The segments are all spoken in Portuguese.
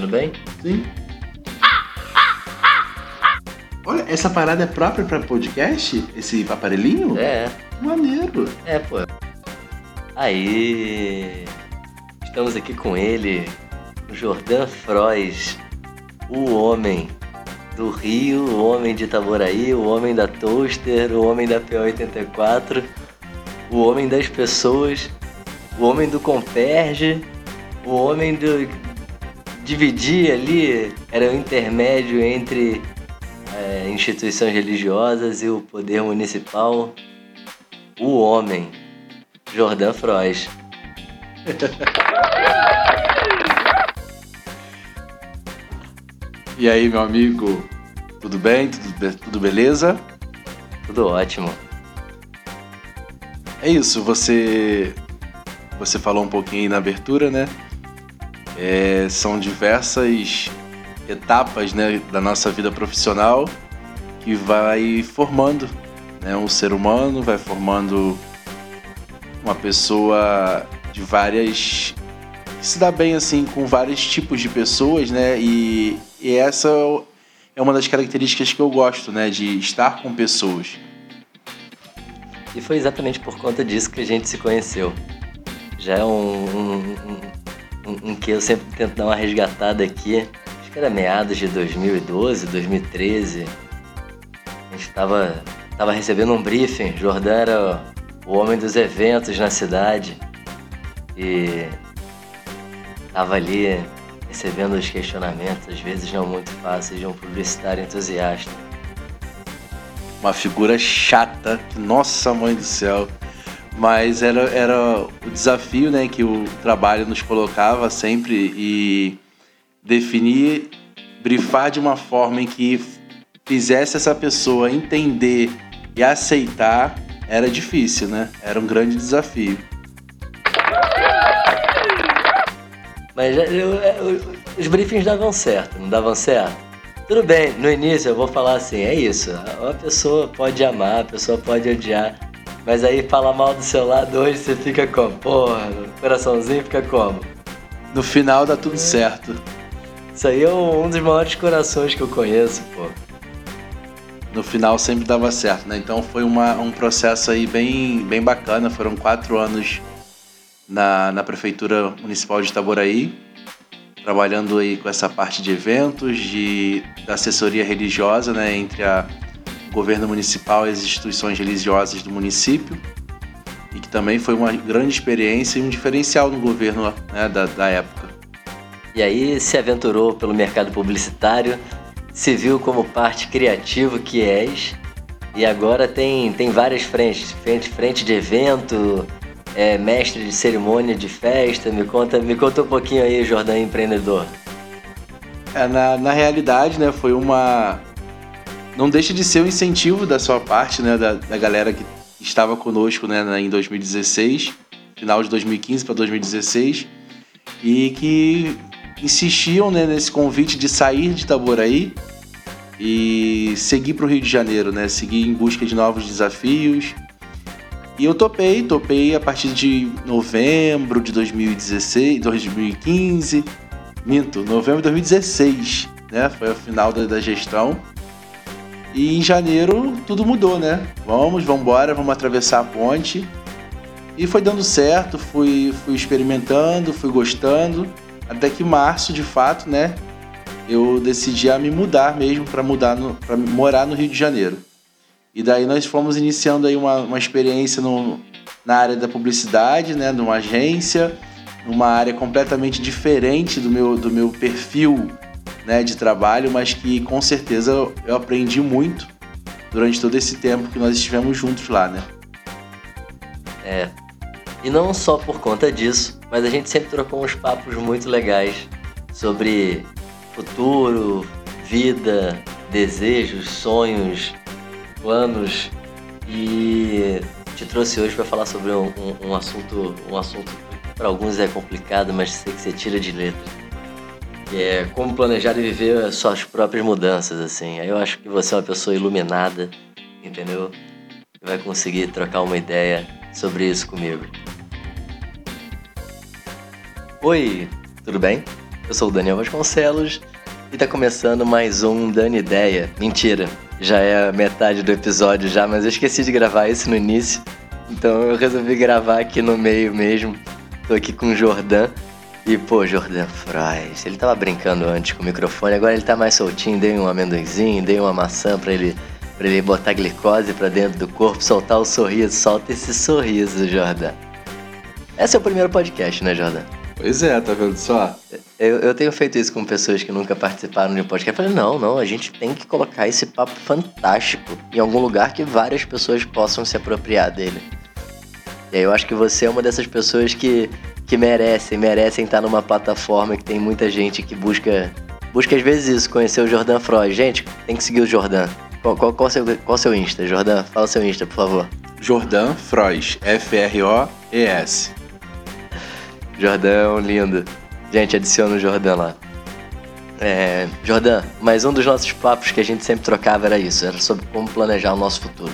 ouvindo bem? Sim. Olha, essa parada é própria pra podcast? Esse aparelhinho? É, Maneiro. é, pô. Aí. Estamos aqui com ele, o Jordan Frois, o homem do Rio, o homem de Itaboraí, o homem da Toaster, o homem da P84, o homem das pessoas, o homem do Comperge, o homem do. Dividir ali, era o intermédio entre é, instituições religiosas e o poder municipal. O homem, Jordan Frois. E aí, meu amigo? Tudo bem? Tudo, be- tudo beleza? Tudo ótimo. É isso, você você falou um pouquinho aí na abertura, né? É, são diversas etapas né, da nossa vida profissional que vai formando né, um ser humano, vai formando uma pessoa de várias. que se dá bem assim com vários tipos de pessoas, né? E, e essa é uma das características que eu gosto, né? De estar com pessoas. E foi exatamente por conta disso que a gente se conheceu. Já é um, um, um que eu sempre tento dar uma resgatada aqui. Acho que era meados de 2012, 2013. A gente estava tava recebendo um briefing. Jordan era o homem dos eventos na cidade. E tava ali recebendo os questionamentos, às vezes não muito fáceis, de um publicitário entusiasta. uma figura chata, nossa mãe do céu. Mas era, era o desafio né, que o trabalho nos colocava sempre e definir, brifar de uma forma em que fizesse essa pessoa entender e aceitar era difícil, né? Era um grande desafio. Mas já- eu- eu- os briefings davam certo, não davam certo? Tudo bem, no início eu vou falar assim, é isso, a pessoa pode amar, a pessoa pode odiar, mas aí falar mal do seu lado hoje você fica como? Porra, coraçãozinho fica como? No final dá tudo certo. Isso aí é um dos maiores corações que eu conheço, pô. no final sempre dava certo, né? Então foi uma, um processo aí bem, bem bacana. Foram quatro anos na, na Prefeitura Municipal de Itaboraí, trabalhando aí com essa parte de eventos, de, da assessoria religiosa, né? Entre a, o governo municipal e as instituições religiosas do município. E que também foi uma grande experiência e um diferencial no governo né, da, da época. E aí se aventurou pelo mercado publicitário, se viu como parte criativa que és, e agora tem, tem várias frentes, frente, frente de evento, é, mestre de cerimônia de festa, me conta, me conta um pouquinho aí, Jordan empreendedor. É, na, na realidade, né, foi uma. Não deixa de ser um incentivo da sua parte, né, da, da galera que estava conosco né, em 2016, final de 2015 para 2016, e que insistiam né, nesse convite de sair de Itaboraí e seguir para o Rio de Janeiro, né, seguir em busca de novos desafios. E eu topei, topei a partir de novembro de 2016, 2015. Minto, novembro de 2016, né? Foi o final da, da gestão. E em janeiro tudo mudou, né? Vamos, vamos embora, vamos atravessar a ponte. E foi dando certo, fui, fui experimentando, fui gostando. Até que março, de fato, né? Eu decidi a me mudar mesmo para mudar para morar no Rio de Janeiro. E daí nós fomos iniciando aí uma, uma experiência no, na área da publicidade, né? Numa agência numa área completamente diferente do meu, do meu perfil né, de trabalho, mas que com certeza eu- aprendi muito durante todo esse tempo que nós estivemos juntos lá, né? É. E não só por conta disso, mas a gente sempre trocou uns papos muito legais sobre futuro, vida, desejos, sonhos, planos. E te trouxe hoje para falar sobre um, um- um assunto, um assunto para alguns é complicado, mas sei que você tira de letra. É como planejar e viver as suas próprias mudanças, assim. Aí eu acho que você é uma pessoa iluminada, entendeu? E vai conseguir trocar uma ideia sobre isso comigo. Oi, tudo bem? Eu sou o Daniel Vasconcelos e tá começando mais um Dani Ideia. Mentira, já é metade do episódio já, mas eu esqueci de gravar isso no início. Então eu resolvi gravar aqui no meio mesmo. Tô aqui com o Jordan. E, pô, Jordan Fries, ele tava brincando antes com o microfone, agora ele tá mais soltinho, dei um amendoinzinho, dei uma maçã pra ele, pra ele botar glicose pra dentro do corpo, soltar o sorriso. Solta esse sorriso, Jordan. Esse é o primeiro podcast, né, Jordan? Pois é, tá vendo só? Eu, eu tenho feito isso com pessoas que nunca participaram de um podcast. Eu falei, não, não, a gente tem que colocar esse papo fantástico em algum lugar que várias pessoas possam se apropriar dele. E aí eu acho que você é uma dessas pessoas que, que merecem, merecem estar numa plataforma que tem muita gente que busca, busca às vezes isso, conhecer o Jordan Freud. Gente, tem que seguir o Jordan. Qual, qual, qual, seu, qual seu Insta, Jordan? Fala seu Insta, por favor. Jordan Frois, F-R-O-E-S. Jordão, lindo. Gente, adiciona o Jordan lá. É, Jordan, mas um dos nossos papos que a gente sempre trocava era isso, era sobre como planejar o nosso futuro.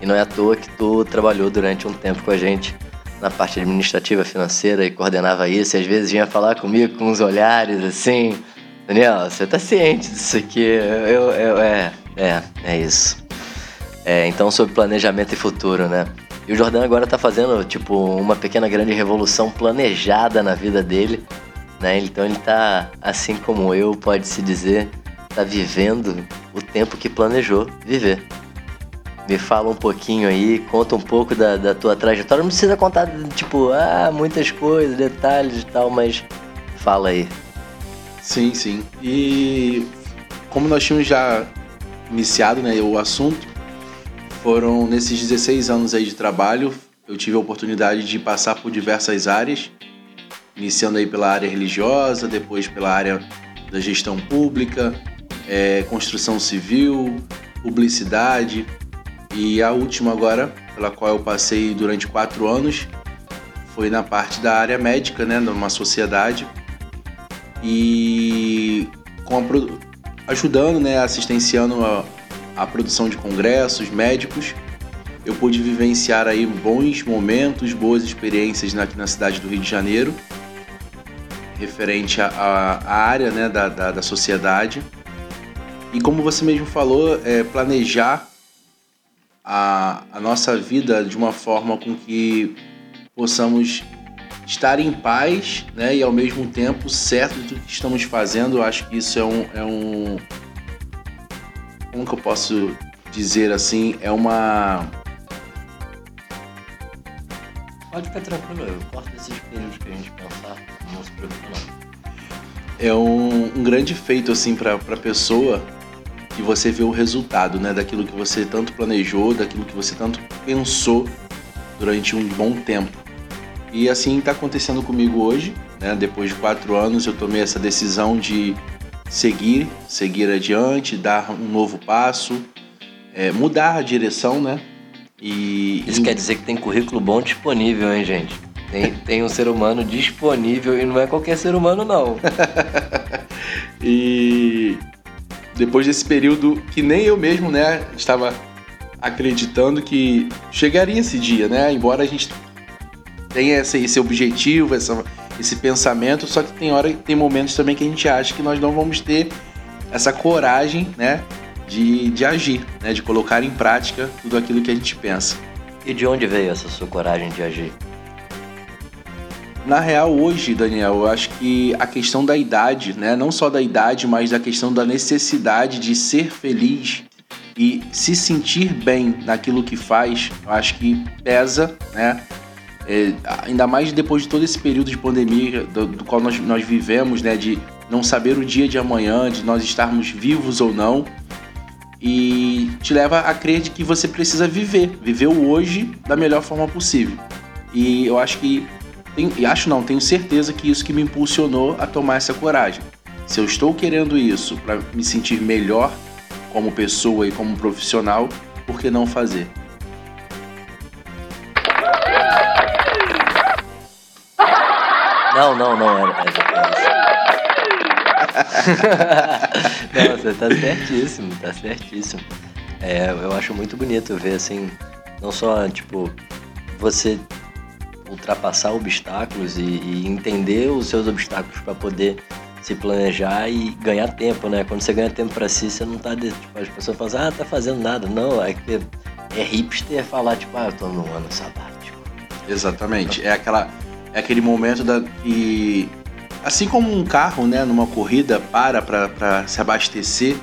E não é à toa que tu trabalhou durante um tempo com a gente na parte administrativa financeira e coordenava isso, e às vezes vinha falar comigo com uns olhares assim, Daniel, você tá ciente disso aqui? Eu, eu, é, é, é isso. É, então sobre planejamento e futuro, né? E o Jordan agora tá fazendo, tipo, uma pequena grande revolução planejada na vida dele, né? Então ele tá, assim como eu, pode-se dizer, tá vivendo o tempo que planejou viver. Me fala um pouquinho aí, conta um pouco da, da tua trajetória. Não precisa contar, tipo, ah, muitas coisas, detalhes e tal, mas fala aí. Sim, sim. E como nós tínhamos já iniciado né, o assunto, foram nesses 16 anos aí de trabalho, eu tive a oportunidade de passar por diversas áreas, iniciando aí pela área religiosa, depois pela área da gestão pública, é, construção civil, publicidade e a última agora, pela qual eu passei durante quatro anos, foi na parte da área médica, né, numa sociedade e com a, ajudando, né, assistenciando a, a produção de congressos médicos. Eu pude vivenciar aí bons momentos, boas experiências aqui na cidade do Rio de Janeiro, referente à área né, da, da, da, sociedade. E como você mesmo falou, é, planejar a, a nossa vida de uma forma com que possamos estar em paz né, e ao mesmo tempo certo do que estamos fazendo. Eu acho que isso é um, é um, como que eu posso dizer assim, é uma. Pode ficar tranquilo, eu corto esses períodos que a gente pensar, não se preocupe não. É um, um grande feito assim para a pessoa que você vê o resultado, né, daquilo que você tanto planejou, daquilo que você tanto pensou durante um bom tempo. E assim está acontecendo comigo hoje, né? Depois de quatro anos eu tomei essa decisão de seguir, seguir adiante, dar um novo passo, é, mudar a direção, né? E, Isso e... quer dizer que tem currículo bom disponível, hein, gente? Tem, tem um ser humano disponível e não é qualquer ser humano, não. e depois desse período que nem eu mesmo, né, estava acreditando que chegaria esse dia, né? Embora a gente tenha esse, esse objetivo, essa, esse pensamento, só que tem hora, tem momentos também que a gente acha que nós não vamos ter essa coragem, né, de, de agir, né, de colocar em prática tudo aquilo que a gente pensa. E de onde veio essa sua coragem de agir? Na real, hoje, Daniel, eu acho que a questão da idade, né, não só da idade, mas da questão da necessidade de ser feliz e se sentir bem naquilo que faz, eu acho que pesa, né, é, ainda mais depois de todo esse período de pandemia do, do, qual nós, nós vivemos, né, de não saber o dia de amanhã, de nós estarmos vivos ou não, e te leva a crer de que você precisa viver, viver o hoje da melhor forma possível. E eu acho que, e acho não, tenho certeza que isso que me impulsionou a tomar essa coragem. Se eu estou querendo isso para me sentir melhor como pessoa e como profissional, por que não fazer? Não, não, não era. não, você tá certíssimo, tá certíssimo. É, eu acho muito bonito ver assim, não só tipo você ultrapassar obstáculos e, e entender os seus obstáculos para poder se planejar e ganhar tempo, né? Quando você ganha tempo para si, você não tá. Tipo, as pessoas falam assim, ah, tá fazendo nada. Não, é que é hipster falar, tipo, ah, eu tô num ano sabático. Exatamente. É aquela. É aquele momento da. que. Assim como um carro, né, numa corrida, para para se abastecer,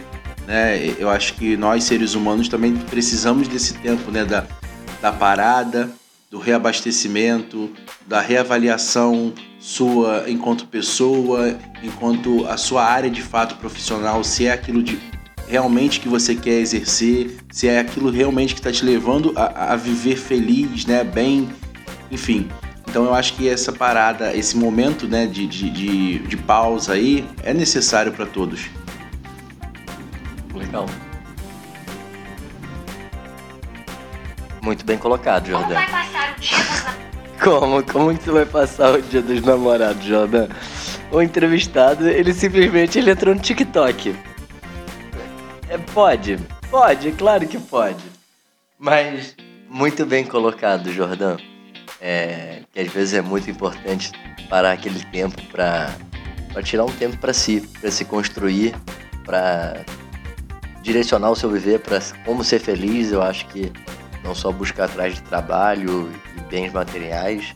né? Eu acho que nós, seres humanos, também precisamos desse tempo, né? Da, da parada, do reabastecimento, da reavaliação sua enquanto pessoa, enquanto a sua área de fato profissional, se é aquilo de realmente que você quer exercer, se é aquilo realmente que está te levando a, a, viver feliz, né, bem, enfim. Então eu acho que essa parada, esse momento né, de, de, de, de pausa aí é necessário para todos. Legal. Muito bem colocado, Jordan. Como vai passar o dia dos Como? Como que você vai passar o dia dos namorados, Jordan? O entrevistado, ele simplesmente ele entrou no TikTok. É, pode, pode, claro que pode. Mas muito bem colocado, Jordan. É, que às vezes é muito importante parar aquele tempo para tirar um tempo para si, para se construir, para direcionar o seu viver para como ser feliz. Eu acho que não só buscar atrás de trabalho e bens materiais,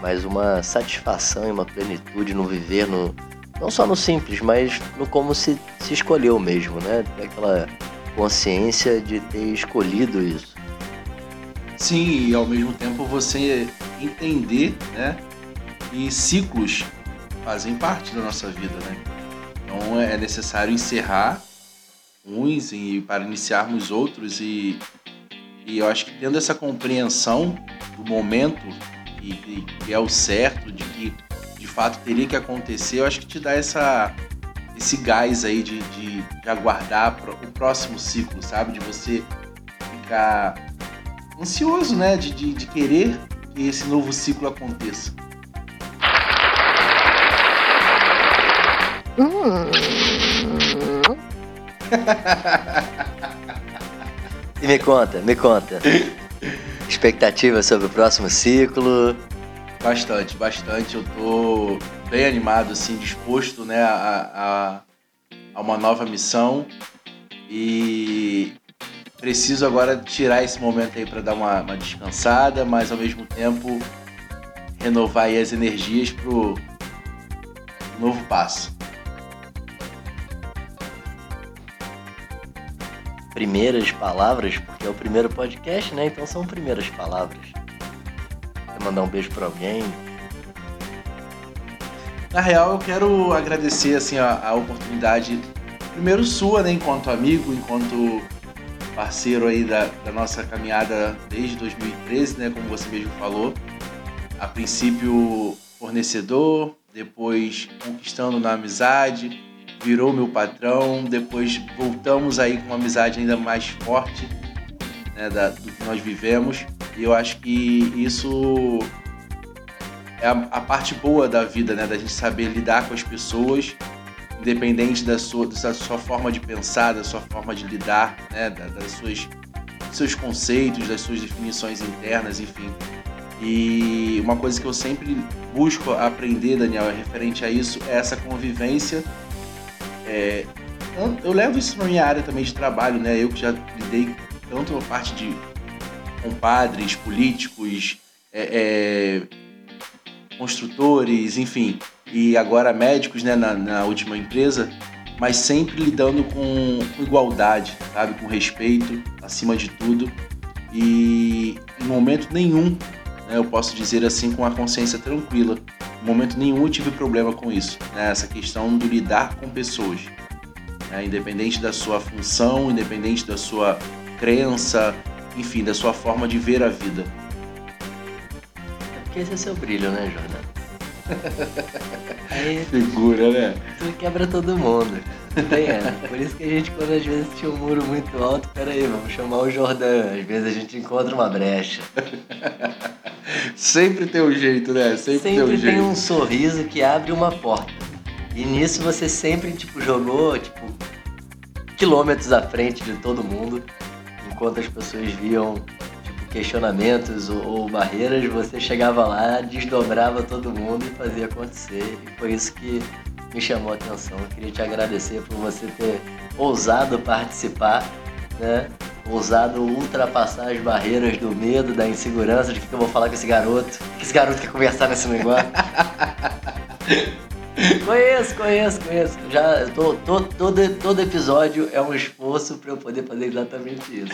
mas uma satisfação e uma plenitude no viver, no, não só no simples, mas no como se, se escolheu mesmo, né? Aquela consciência de ter escolhido isso. Sim, e ao mesmo tempo você entender, né? E ciclos fazem parte da nossa vida, né? Então é necessário encerrar uns e para iniciarmos outros e e eu acho que tendo essa compreensão do momento e, que é o certo, de que de fato teria que acontecer, eu acho que te dá essa, esse gás aí de, de, de aguardar o próximo ciclo, sabe? De você ficar ansioso, né? De, de, de querer que esse novo ciclo aconteça. Hum. E me conta, me conta. Expectativa sobre o próximo ciclo? Bastante, bastante. Eu tô bem animado, assim, disposto, né, a, a, a uma nova missão. E preciso agora tirar esse momento aí para dar uma, uma, descansada, mas ao mesmo tempo renovar as energias pro novo passo. Primeiras palavras, porque é o primeiro podcast, né? Então são primeiras palavras. Quer mandar um beijo para alguém? Na real, eu quero agradecer assim a, a oportunidade, primeiro sua, né, enquanto amigo, enquanto parceiro aí da, da nossa caminhada desde 2013, né, como você mesmo falou. A princípio fornecedor, depois conquistando na amizade, virou meu patrão. Depois voltamos aí com uma amizade ainda mais forte né, da, do que nós vivemos. E eu acho que isso é a, a, parte boa da vida, né? Da gente saber lidar com as pessoas, independente da sua, da sua forma de pensar, da sua forma de lidar, né? Da, das suas seus conceitos, das suas definições internas, enfim. E uma coisa que eu sempre busco aprender, Daniel, é referente a isso, é essa convivência é, eu, levo isso na minha área também de trabalho, né? Eu que já lidei tanto a parte de compadres, políticos, é, é, construtores, enfim, e agora médicos, né, na, na última empresa, mas sempre lidando com, com, igualdade, sabe, com respeito, acima de tudo, e em momento nenhum, né, eu posso dizer assim, com a consciência tranquila, momento nenhum eu tive problema com isso, né? essa questão do lidar com pessoas. Né? Independente da sua função, independente da sua crença, enfim, da sua forma de ver a vida. É porque esse é seu brilho, né, Jordan? Aí, Figura, né? Tu quebra todo mundo. Tem, é. Por isso que a gente, quando às vezes tinha um muro muito alto, peraí, vamos chamar o Jordan. Às vezes a gente encontra uma brecha. Sempre tem um jeito, né? Sempre, sempre tem um jeito. tem um sorriso que abre uma porta. E nisso você sempre, tipo, jogou, tipo, quilômetros à frente de todo mundo. Enquanto as pessoas viam, questionamentos ou, ou barreiras, você chegava lá, desdobrava todo mundo e fazia acontecer. E foi isso que me chamou a atenção. Eu queria te agradecer por você ter ousado participar, né? Ousado ultrapassar as barreiras do medo, da insegurança, de que eu vou falar com esse garoto. Que esse garoto quer conversar nesse negócio. conheço, conheço, conheço. Já tô, tô, todo, todo episódio é um esforço para eu poder fazer exatamente isso.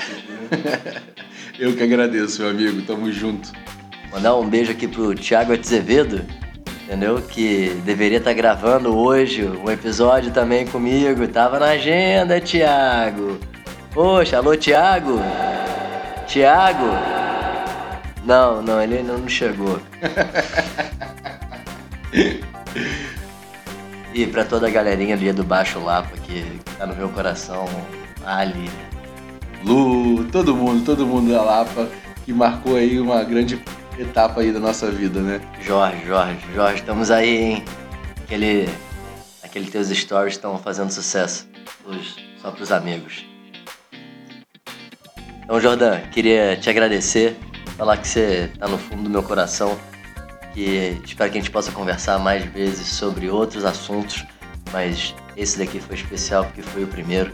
eu que agradeço, meu amigo. Tamo junto. Mandar um beijo aqui pro Thiago Azevedo, entendeu? Que deveria estar tá gravando hoje um episódio também comigo. Tava na agenda, Thiago. Poxa, alô, Thiago? Thiago? Não, não, ele não chegou. e pra toda a galerinha ali do Baixo Lapa que tá no meu coração, Ali. Lu, todo mundo, todo mundo da Lapa que marcou aí uma grande etapa aí da nossa vida, né? Jorge, Jorge, Jorge, estamos aí, hein? Aquele, aquele teus stories estão fazendo sucesso hoje, só pros amigos. Então, Jordan, queria te agradecer, falar que você tá no fundo do meu coração, que espero que a gente possa conversar mais vezes sobre outros assuntos, mas esse daqui foi especial porque foi o primeiro.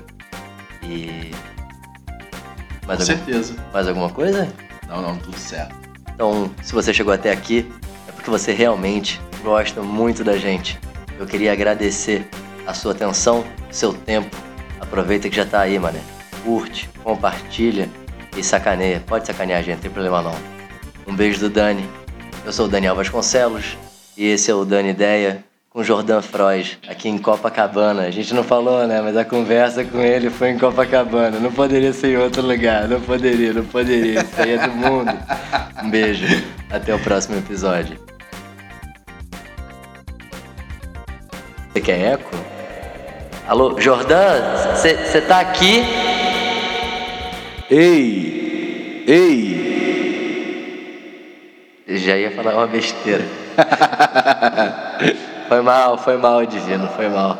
E. Mais Com algum... certeza. Mais alguma coisa? Não, não, tudo certo. Então, se você chegou até aqui, é porque você realmente gosta muito da gente. Eu queria agradecer a sua atenção, seu tempo. Aproveita que já tá aí, mané. Curte, compartilha e sacaneia. Pode sacanear a gente, não tem problema não. Um beijo do Dani. Eu sou o Daniel Vasconcelos e esse é o Dani Ideia com Jordan Freud, aqui em Copacabana. A gente não falou, né? Mas a conversa com ele foi em Copacabana. Não poderia ser em outro lugar. Não poderia, não poderia. Isso aí é do mundo. Um beijo. Até o próximo episódio. Você quer eco? Alô, Jordan? Você tá aqui? Ei! Ei! Já ia falar uma besteira. Foi mal, foi mal, Divino, foi mal.